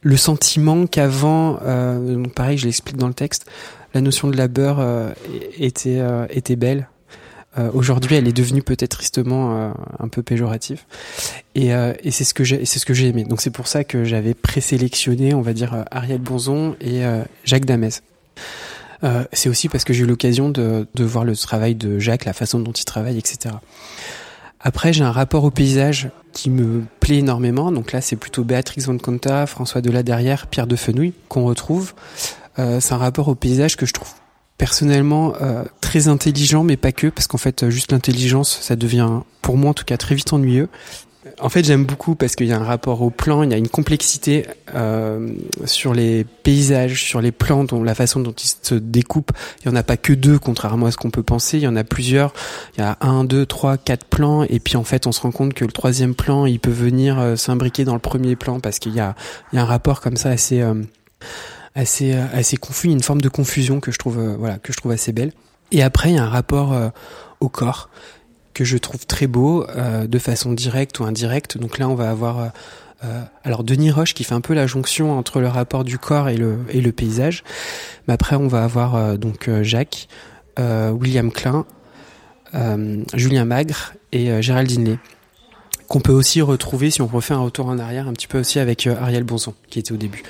le sentiment qu'avant, donc pareil, je l'explique dans le texte, la notion de labeur était était belle euh, aujourd'hui, elle est devenue peut-être tristement euh, un peu péjorative. Et, euh, et c'est ce que j'ai, c'est ce que j'ai aimé. Donc c'est pour ça que j'avais présélectionné, on va dire, Ariel Bonzon et Jacques Damez. c'est aussi parce que j'ai eu l'occasion de, de voir le travail de Jacques, la façon dont il travaille, etc. Après, j'ai un rapport au paysage qui me plaît énormément. Donc là, c'est plutôt Béatrix von Conta, François derrière, Pierre de Fenouil qu'on retrouve. Euh, c'est un rapport au paysage que je trouve personnellement euh, très intelligent, mais pas que, parce qu'en fait, euh, juste l'intelligence, ça devient, pour moi en tout cas, très vite ennuyeux. En fait, j'aime beaucoup parce qu'il y a un rapport au plan, il y a une complexité euh, sur les paysages, sur les plans, dont la façon dont ils se découpent. Il y en a pas que deux, contrairement à ce qu'on peut penser. Il y en a plusieurs. Il y a un, deux, trois, quatre plans, et puis en fait, on se rend compte que le troisième plan, il peut venir euh, s'imbriquer dans le premier plan parce qu'il y a, il y a un rapport comme ça assez euh, assez euh, assez confus, une forme de confusion que je trouve euh, voilà que je trouve assez belle. Et après, il y a un rapport euh, au corps que je trouve très beau, de façon directe ou indirecte. Donc là, on va avoir alors Denis Roche qui fait un peu la jonction entre le rapport du corps et le et le paysage. Mais après, on va avoir donc Jacques, William Klein, Julien Magre et Géraldine Lay qu'on peut aussi retrouver si on refait un retour en arrière un petit peu aussi avec euh, Ariel Bonson qui était au début.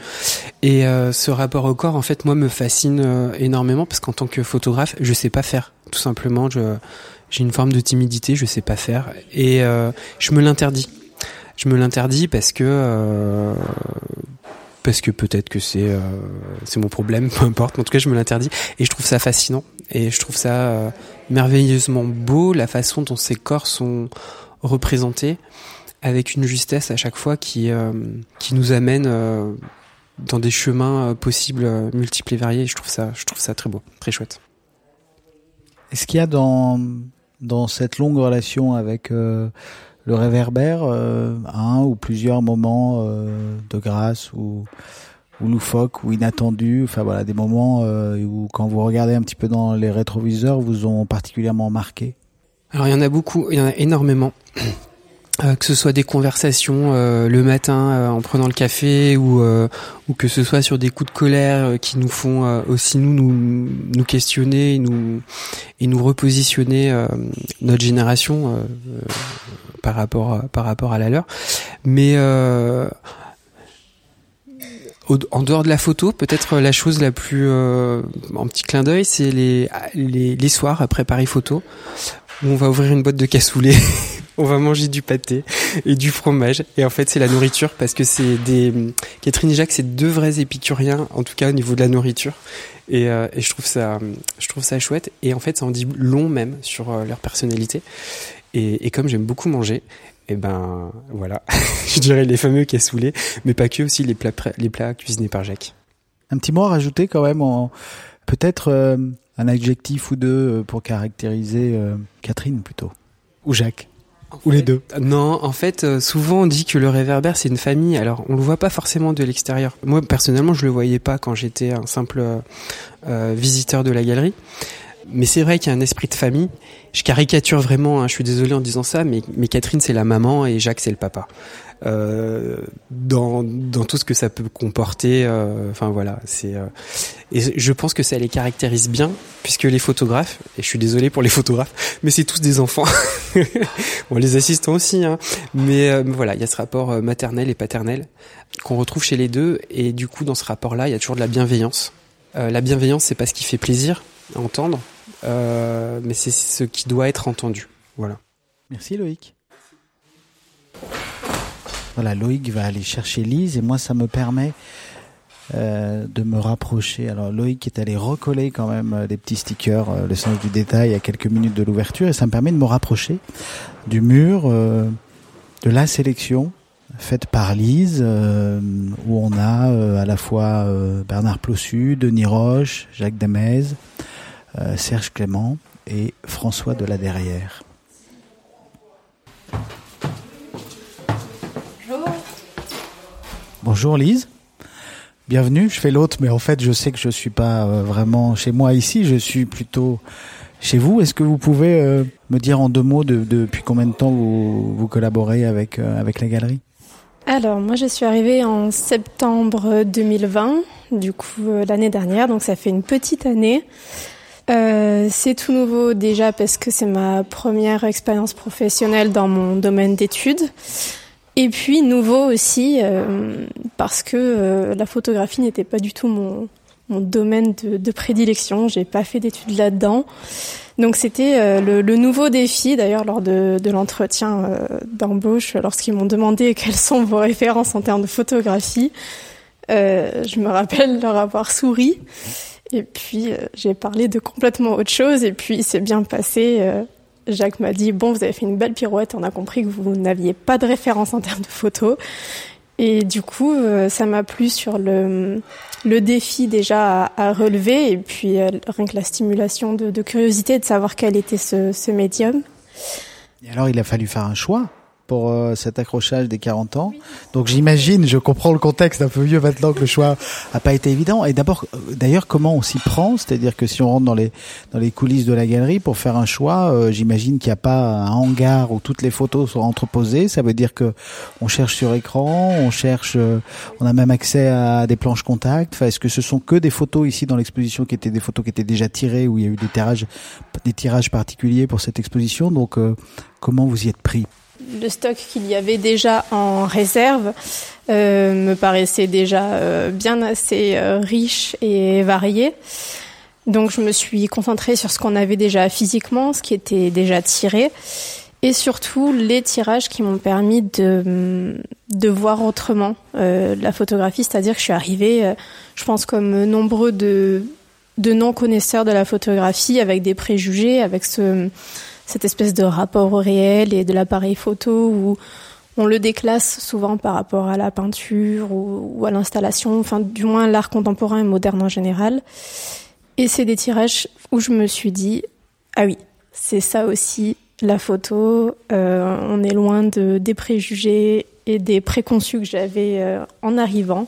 Et euh, ce rapport au corps en fait moi me fascine euh, énormément parce qu'en tant que photographe, je sais pas faire tout simplement, je j'ai une forme de timidité, je sais pas faire et je me l'interdis. Je me l'interdis parce que parce que peut-être que c'est c'est mon problème, peu importe. En tout cas, je me l'interdis et je trouve ça fascinant et je trouve ça merveilleusement beau la façon dont ces corps sont représenté avec une justesse à chaque fois qui, euh, qui nous amène euh, dans des chemins euh, possibles, multiples et variés. je trouve ça, je trouve ça très beau, très chouette. Est-ce qu'il y a dans, dans cette longue relation avec le réverbère un ou plusieurs moments de grâce ou, ou loufoques ou inattendus, enfin voilà, des moments où quand vous regardez un petit peu dans les rétroviseurs, vous ont particulièrement marqué alors il y en a beaucoup, il y en a énormément. Euh, que ce soit des conversations euh, le matin euh, en prenant le café ou ou que ce soit sur des coups de colère qui nous font aussi nous nous nous questionner et nous et nous repositionner notre génération par rapport par rapport à la leur mais en dehors de la photo, peut-être la chose la plus euh, en petit clin d'œil, c'est les, les, les soirs après Paris Photo on va ouvrir une boîte de cassoulet, on va manger du pâté et du fromage. Et en fait, c'est la nourriture parce que c'est des Catherine et Jacques, c'est deux vrais épicuriens, en tout cas au niveau de la nourriture. Et, euh, et je trouve ça, je trouve ça chouette. Et en fait, ça en dit long même sur euh, leur personnalité. Et, et comme j'aime beaucoup manger, et eh ben voilà, je dirais les fameux cassoulets, mais pas que aussi les plats, les plats cuisinés par Jacques. Un petit mot à rajouter quand même, peut-être euh, un adjectif ou deux pour caractériser Catherine plutôt, ou Jacques. Ou les deux Non, en fait, euh, souvent on dit que le réverbère c'est une famille. Alors, on le voit pas forcément de l'extérieur. Moi, personnellement, je le voyais pas quand j'étais un simple euh, euh, visiteur de la galerie. Mais c'est vrai qu'il y a un esprit de famille. Je caricature vraiment. Hein, je suis désolé en disant ça, mais, mais Catherine c'est la maman et Jacques c'est le papa. Euh, dans, tout ce que ça peut comporter. Euh, enfin voilà, c'est euh, et je pense que ça les caractérise bien puisque les photographes et je suis désolé pour les photographes, mais c'est tous des enfants. bon, les assistants aussi, hein, mais voilà, il y a ce rapport maternel et paternel qu'on retrouve chez les deux et du coup dans ce rapport-là, il y a toujours de la bienveillance. la bienveillance, c'est pas ce qui fait plaisir à entendre, mais c'est ce qui doit être entendu. Voilà. Merci Loïc. Voilà, Loïc va aller chercher Lise et moi ça me permet euh, de me rapprocher. Alors Loïc est allé recoller quand même euh, des petits stickers, euh, le sens du détail à quelques minutes de l'ouverture et ça me permet de me rapprocher du mur de la sélection faite par Lise où on a à la fois Bernard Plossu, Denis Roche, Jacques Demez, Serge Clément et François de la Derrière. Bonjour Lise. Bienvenue, je fais l'autre, mais en fait je sais que je suis pas euh, vraiment chez moi ici, je suis plutôt chez vous. Est-ce que vous pouvez euh, me dire en deux mots de, depuis combien de temps vous, vous collaborez avec, euh, avec la galerie? Alors moi je suis arrivée en septembre 2020, du coup l'année dernière, donc ça fait une petite année. c'est tout nouveau déjà parce que c'est ma première expérience professionnelle dans mon domaine d'études. Et puis nouveau aussi euh, parce que euh, la photographie n'était pas du tout mon, mon domaine de, de prédilection. J'ai pas fait d'études là-dedans. Donc c'était euh, le, le, nouveau défi. D'ailleurs lors de, de l'entretien d'embauche, lorsqu'ils m'ont demandé quelles sont vos références en termes de photographie, je me rappelle leur avoir souri. Et puis j'ai parlé de complètement autre chose. Et puis c'est bien passé. Jacques m'a dit bon, vous avez fait une belle pirouette, on a compris que vous n'aviez pas de référence en termes de photos. Et du coup, euh, ça m'a plu sur le, le défi déjà à, relever et puis euh, rien que la stimulation de, de, curiosité de savoir quel était ce, ce médium. Et alors, il a fallu faire un choix pour euh, cet accrochage des 40 ans. Donc j'imagine, je comprends le contexte un peu mieux maintenant que le choix a pas été évident. Et d'abord, euh, d'ailleurs, comment on s'y prend? C'est-à-dire que si on rentre dans les dans les coulisses de la galerie pour faire un choix, euh, j'imagine qu'il n'y a pas un hangar où toutes les photos sont entreposées. Ça veut dire que on cherche sur écran, on cherche, on a même accès à des planches contact. Enfin, est-ce que ce sont que des photos ici dans l'exposition qui étaient des photos qui étaient déjà tirées où il y a eu des tirages, des tirages particuliers pour cette exposition? Donc, comment vous y êtes pris? Le stock qu'il y avait déjà en réserve euh, me paraissait déjà euh, bien assez euh, riche et varié. Donc je me suis concentrée sur ce qu'on avait déjà physiquement, ce qui était déjà tiré, et surtout les tirages qui m'ont permis de, de voir autrement la photographie, c'est-à-dire que je suis arrivée, je pense comme nombreux de, de non-connaisseurs de la photographie, avec des préjugés, avec ce cette espèce de rapport au réel et de l'appareil photo où on le déclasse souvent par rapport à la peinture ou, à l'installation, enfin du moins l'art contemporain et moderne en général. Et c'est des tirages où je me suis dit, ah oui, c'est ça aussi la photo, euh, on est loin de, des préjugés et des préconçus que j'avais euh, en arrivant.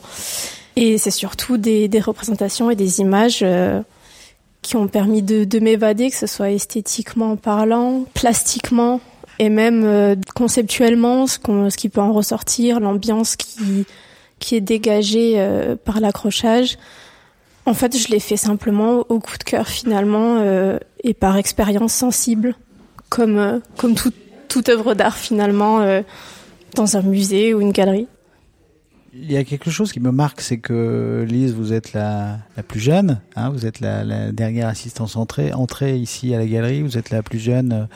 Et c'est surtout des, représentations et des images euh, qui ont permis de, de m'évader, que ce soit esthétiquement parlant, plastiquement et même euh, conceptuellement, ce, ce, qui peut en ressortir, l'ambiance qui, qui est dégagée euh, par l'accrochage. En fait, je l'ai fait simplement au coup de cœur finalement euh, et par expérience sensible, comme, comme tout, toute œuvre d'art finalement dans un musée ou une galerie. Il y a quelque chose qui me marque, c'est que Lise, vous êtes la, la plus jeune, hein, vous êtes la, la dernière assistance entrée, entrée ici à la galerie, vous êtes la plus jeune,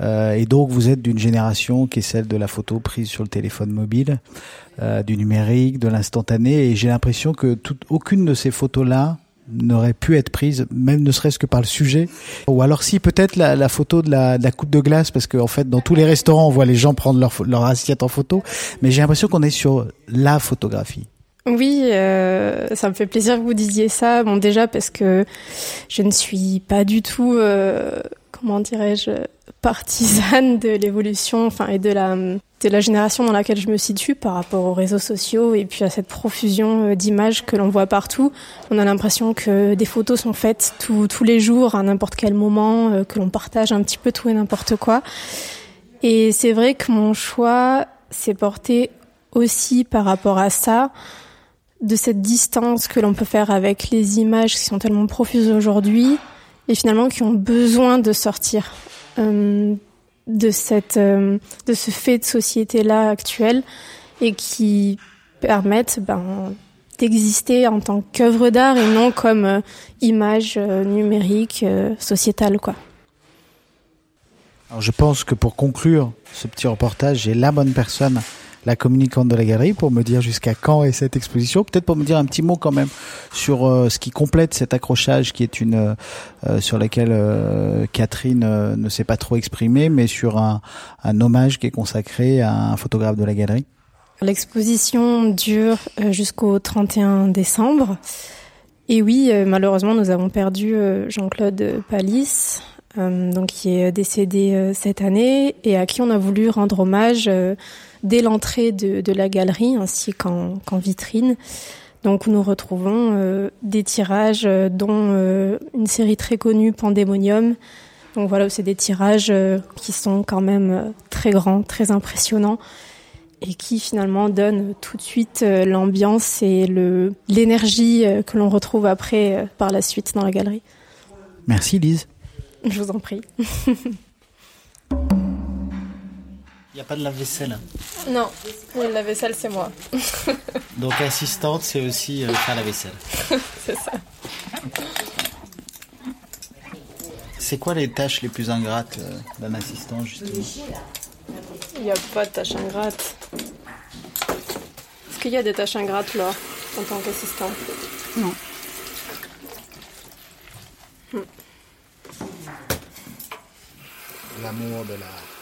euh, et donc vous êtes d'une génération qui est celle de la photo prise sur le téléphone mobile, euh, du numérique, de l'instantané, et j'ai l'impression que toute, aucune de ces photos-là n'aurait pu être prise, même ne serait-ce que par le sujet. Ou alors si peut-être la, photo de la, coupe de glace, parce qu'en en fait dans tous les restaurants on voit les gens prendre leur, leur assiette en photo, mais j'ai l'impression qu'on est sur la photographie. Oui, euh, ça me fait plaisir que vous disiez ça. Bon, déjà parce que je ne suis pas du tout, euh, comment dirais-je, partisane de l'évolution, enfin et de la de la génération dans laquelle je me situe par rapport aux réseaux sociaux et puis à cette profusion euh, d'images que l'on voit partout. On a l'impression que des photos sont faites tous les jours à n'importe quel moment, euh, que l'on partage un petit peu tout et n'importe quoi. Et c'est vrai que mon choix s'est porté aussi par rapport à ça de cette distance que l'on peut faire avec les images qui sont tellement profuses aujourd'hui et finalement qui ont besoin de sortir euh, de cette euh, de ce fait de société là actuel et qui permettent ben, d'exister en tant qu'œuvre d'art et non comme euh, image numérique sociétale quoi. Alors je pense que pour conclure ce petit reportage, j'ai la bonne personne la communicante de la galerie pour me dire jusqu'à quand est cette exposition. Peut-être pour me dire un petit mot quand même sur euh, ce qui complète cet accrochage qui est une euh, sur laquelle euh, Catherine euh, ne s'est pas trop exprimée, mais sur un, un hommage qui est consacré à un photographe de la galerie. L'exposition dure euh, jusqu'au 31 décembre. Et oui, euh, malheureusement, nous avons perdu euh, Jean-Claude Palis, euh, donc qui est décédé euh, cette année et à qui on a voulu rendre hommage euh, dès l'entrée de, de la galerie ainsi qu'en vitrine. Donc nous retrouvons euh, des tirages euh, dont euh, une série très connue Pandemonium. Donc voilà, c'est des tirages euh, qui sont quand même très grands, très impressionnants et qui finalement donnent tout de suite l'ambiance et l'énergie que l'on retrouve après par la suite dans la galerie. Merci Lise. Je vous en prie. Il n'y a pas de lave-vaisselle. Non, oui, la vaisselle c'est moi. Donc assistante, c'est aussi euh, faire la vaisselle. C'est ça. C'est quoi les tâches les plus ingrates euh, d'un assistant justement? Il n'y a pas de tâche ingrate. Est-ce qu'il y a des tâches ingrates, Laure, en tant qu'assistant? Non. L'amour de la